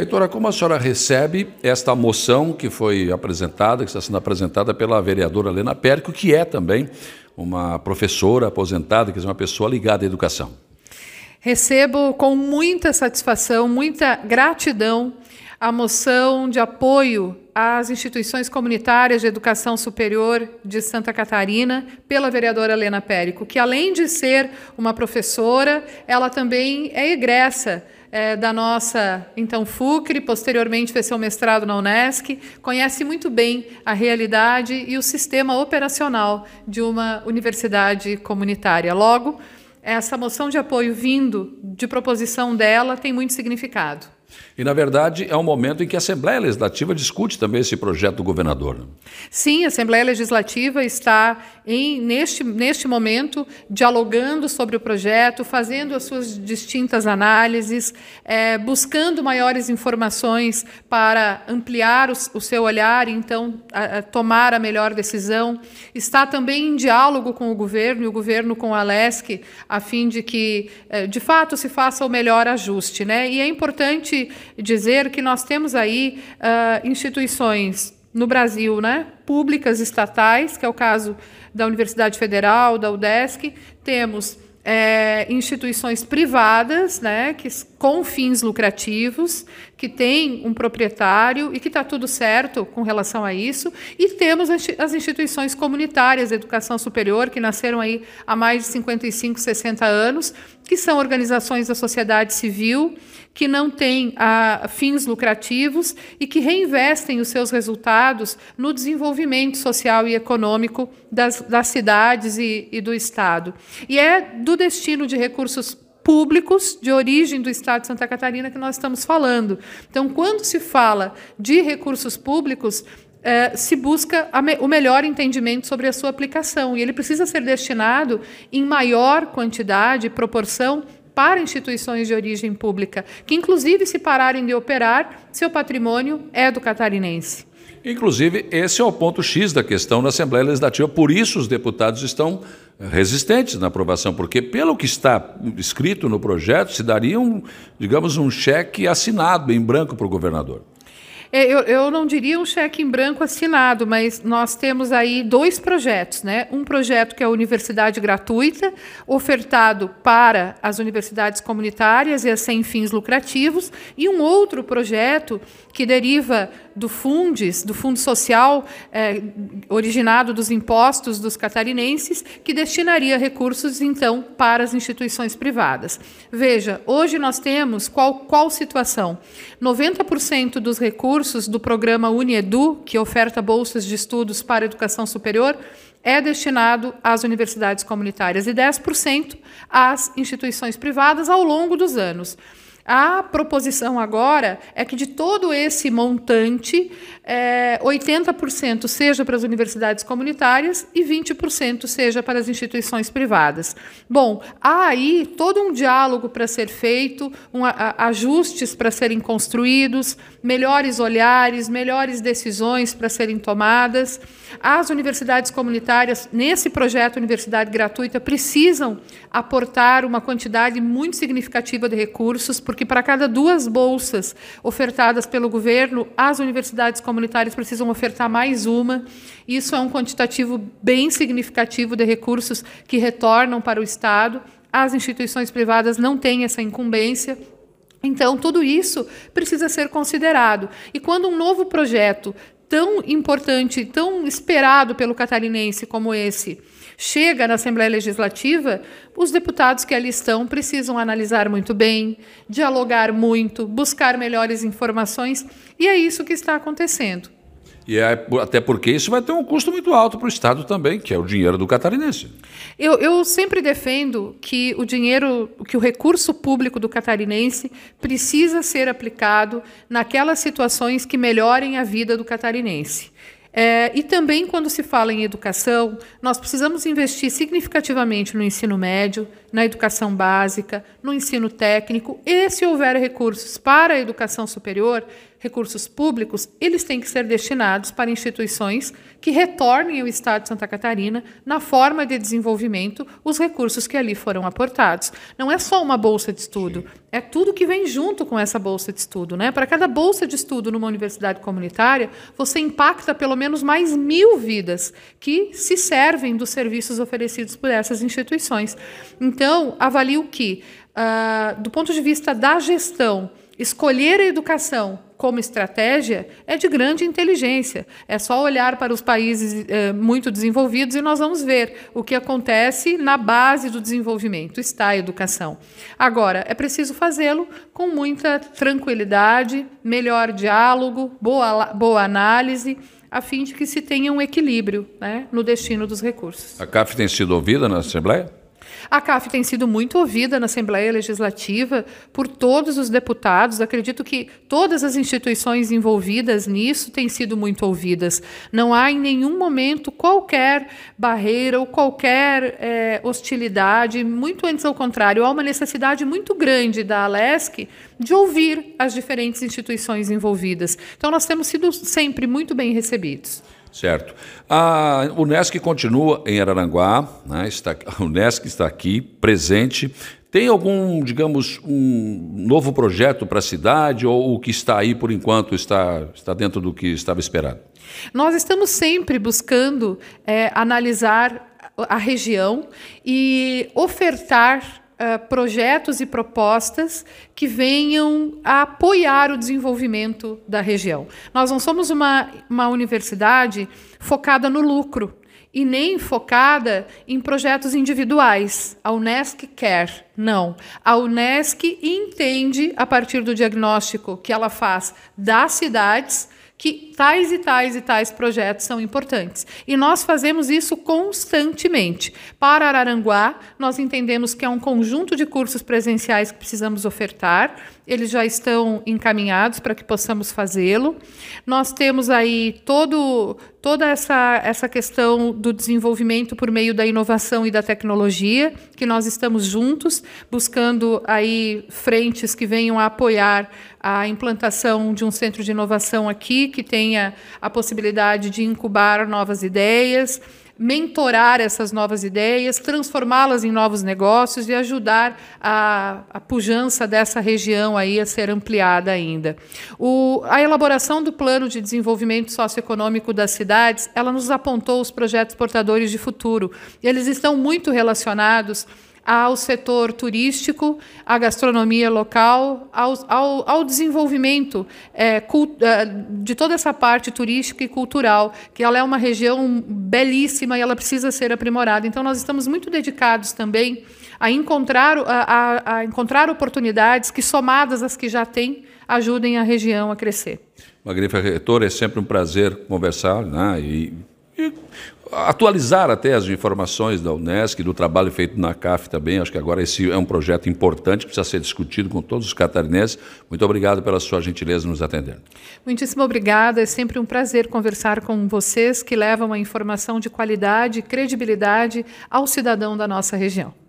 Reitora, como a senhora recebe esta moção que foi apresentada, que está sendo apresentada pela vereadora Helena Périco, que é também uma professora aposentada, quer dizer, uma pessoa ligada à educação? Recebo com muita satisfação, muita gratidão a moção de apoio às instituições comunitárias de educação superior de Santa Catarina pela vereadora Helena Périco, que além de ser uma professora, ela também é egressa é, da nossa, então, FUCRE, posteriormente fez seu mestrado na Unesc, conhece muito bem a realidade e o sistema operacional de uma universidade comunitária. Logo, essa moção de apoio vindo de proposição dela tem muito significado. E, na verdade, é um momento em que a Assembleia Legislativa discute também esse projeto do governador. Né? Sim, a Assembleia Legislativa está, em, neste, neste momento, dialogando sobre o projeto, fazendo as suas distintas análises, é, buscando maiores informações para ampliar o, o seu olhar e, então, a, a tomar a melhor decisão. Está também em diálogo com o governo e o governo com a LESC, a fim de que, é, de fato, se faça o melhor ajuste. Né? E é importante dizer que nós temos aí uh, instituições no Brasil, né, públicas estatais, que é o caso da Universidade Federal, da UDESC, temos é, instituições privadas, né, que, com fins lucrativos, que tem um proprietário e que está tudo certo com relação a isso, e temos as instituições comunitárias de educação superior, que nasceram aí há mais de 55, 60 anos, que são organizações da sociedade civil, que não têm ah, fins lucrativos e que reinvestem os seus resultados no desenvolvimento social e econômico das, das cidades e, e do Estado. E é do destino de recursos públicos de origem do Estado de Santa Catarina que nós estamos falando. Então, quando se fala de recursos públicos, é, se busca me, o melhor entendimento sobre a sua aplicação e ele precisa ser destinado em maior quantidade proporção para instituições de origem pública, que inclusive se pararem de operar, seu patrimônio é do catarinense. Inclusive, esse é o ponto X da questão na Assembleia Legislativa. Por isso, os deputados estão resistentes na aprovação, porque, pelo que está escrito no projeto, se daria, um, digamos, um cheque assinado em branco para o governador. É, eu, eu não diria um cheque em branco assinado, mas nós temos aí dois projetos, né? Um projeto que é a universidade gratuita, ofertado para as universidades comunitárias e as sem fins lucrativos, e um outro projeto que deriva do Fundes, do Fundo Social, é, originado dos impostos dos catarinenses, que destinaria recursos, então, para as instituições privadas. Veja, hoje nós temos qual, qual situação? 90% dos recursos do programa Uniedu, que oferta bolsas de estudos para educação superior, é destinado às universidades comunitárias e 10% às instituições privadas ao longo dos anos. A proposição agora é que de todo esse montante, é, 80% seja para as universidades comunitárias e 20% seja para as instituições privadas. Bom, há aí todo um diálogo para ser feito, um, a, ajustes para serem construídos, melhores olhares, melhores decisões para serem tomadas. As universidades comunitárias, nesse projeto Universidade Gratuita, precisam aportar uma quantidade muito significativa de recursos, porque para cada duas bolsas ofertadas pelo governo, as universidades comunitárias precisam ofertar mais uma. Isso é um quantitativo bem significativo de recursos que retornam para o Estado. As instituições privadas não têm essa incumbência. Então, tudo isso precisa ser considerado. E quando um novo projeto tão importante, tão esperado pelo catarinense como esse, chega na Assembleia Legislativa, os deputados que ali estão precisam analisar muito bem, dialogar muito, buscar melhores informações, e é isso que está acontecendo. E é, até porque isso vai ter um custo muito alto para o Estado também, que é o dinheiro do catarinense. Eu, eu, sempre defendo que o dinheiro, que o recurso público do catarinense precisa ser aplicado naquelas situações que melhorem a vida do catarinense. É, e também, quando se fala em educação, nós precisamos investir significativamente no ensino médio, na educação básica, no ensino técnico, e se houver recursos para a educação superior, recursos públicos, eles têm que ser destinados para instituições que retornem ao Estado de Santa Catarina, na forma de desenvolvimento, os recursos que ali foram aportados. Não é só uma bolsa de estudo, é tudo que vem junto com essa bolsa de estudo. Né? Para cada bolsa de estudo numa universidade comunitária, você impacta pelo menos mais mil vidas que se servem dos serviços oferecidos por essas instituições. Então, avalio que, uh, do ponto de vista da gestão, Escolher a educação como estratégia é de grande inteligência. É só olhar para os países eh, muito desenvolvidos e nós vamos ver o que acontece na base do desenvolvimento está a educação. Agora, é preciso fazê-lo com muita tranquilidade, melhor diálogo, boa, boa análise a fim de que se tenha um equilíbrio né, no destino dos recursos. A CAF tem sido ouvida na Assembleia? A CAF tem sido muito ouvida na Assembleia Legislativa por todos os deputados. Acredito que todas as instituições envolvidas nisso têm sido muito ouvidas. Não há em nenhum momento qualquer barreira ou qualquer é, hostilidade, muito antes ao contrário, há uma necessidade muito grande da Alesc de ouvir as diferentes instituições envolvidas. Então, nós temos sido sempre muito bem recebidos. Certo. A Unesc continua em Araranguá, né? está, a Unesc está aqui, presente. Tem algum, digamos, um novo projeto para a cidade ou o que está aí por enquanto está, está dentro do que estava esperado? Nós estamos sempre buscando é, analisar a região e ofertar uh, projetos e propostas que venham a apoiar o desenvolvimento da região. Nós não somos uma, uma universidade focada no lucro e nem focada em projetos individuais. A Unesc quer, não. A Unesc entende, a partir do diagnóstico que ela faz das cidades, que tais e tais e tais projetos são importantes. E nós fazemos isso constantemente. Para Araranguá, nós entendemos que é um conjunto de cursos presenciais que precisamos ofertar, eles já estão encaminhados para que possamos fazê-lo. Nós temos aí todo, toda essa, essa questão do desenvolvimento por meio da inovação e da tecnologia, que nós estamos juntos, buscando aí frentes que venham a apoiar a implantação de um centro de inovação aqui, que tenha a possibilidade de incubar novas ideias, mentorar essas novas ideias, transformá-las em novos negócios e ajudar a, a pujança dessa região aí a ser ampliada ainda. O, a elaboração do plano de desenvolvimento socioeconômico das cidades, ela nos apontou os projetos portadores de futuro. Eles estão muito relacionados ao setor turístico, à gastronomia local, ao, ao, ao desenvolvimento é, é, de toda essa parte turística e cultural, que ela é uma região belíssima e ela precisa ser aprimorada. Então, nós estamos muito dedicados também a encontrar, a, a, a encontrar oportunidades que, somadas às que já tem, ajudem a região a crescer. Magnífica Reitor, é sempre um prazer conversar né? e e atualizar até as informações da Unesc, do trabalho feito na CAF também. Acho que agora esse é um projeto importante, precisa ser discutido com todos os catarinenses. Muito obrigado pela sua gentileza nos atender. Muitíssimo obrigada. É sempre um prazer conversar com vocês que levam a informação de qualidade e credibilidade ao cidadão da nossa região.